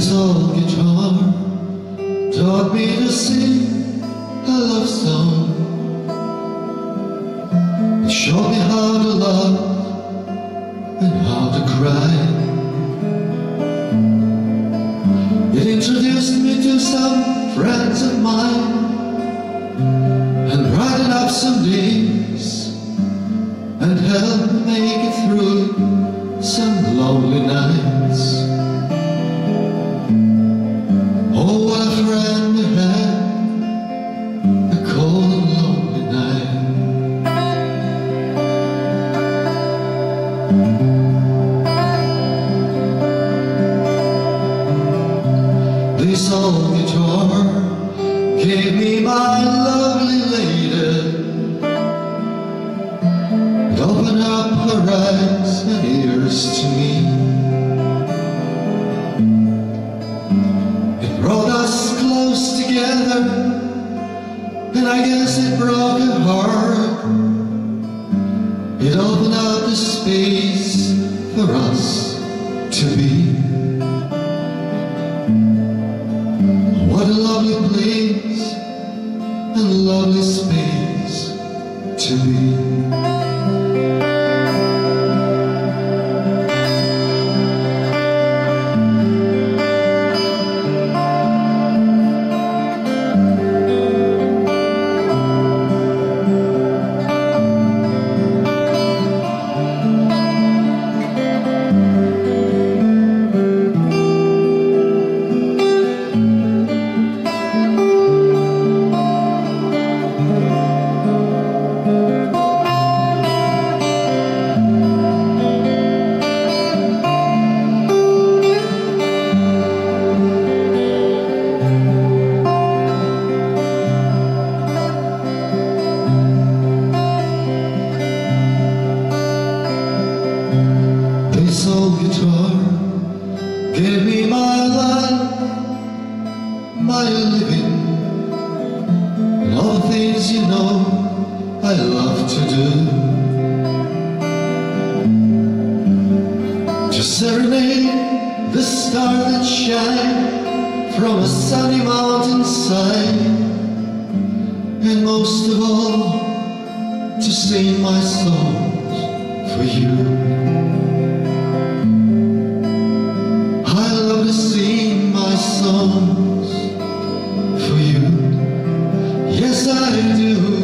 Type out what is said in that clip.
This old guitar taught me to sing a love song. It showed me how to love and how to cry. It introduced me to some friends of mine and brightened up some days me my lovely lady. It opened up her eyes and ears to me. It brought us close together, and I guess it broke her heart. It opened up the space for us to be. What a lovely place and lovely space to be. My living, and all the things you know I love to do. To serenade the that shine from a sunny mountainside, and most of all, to sing my songs for you. I love to sing my song do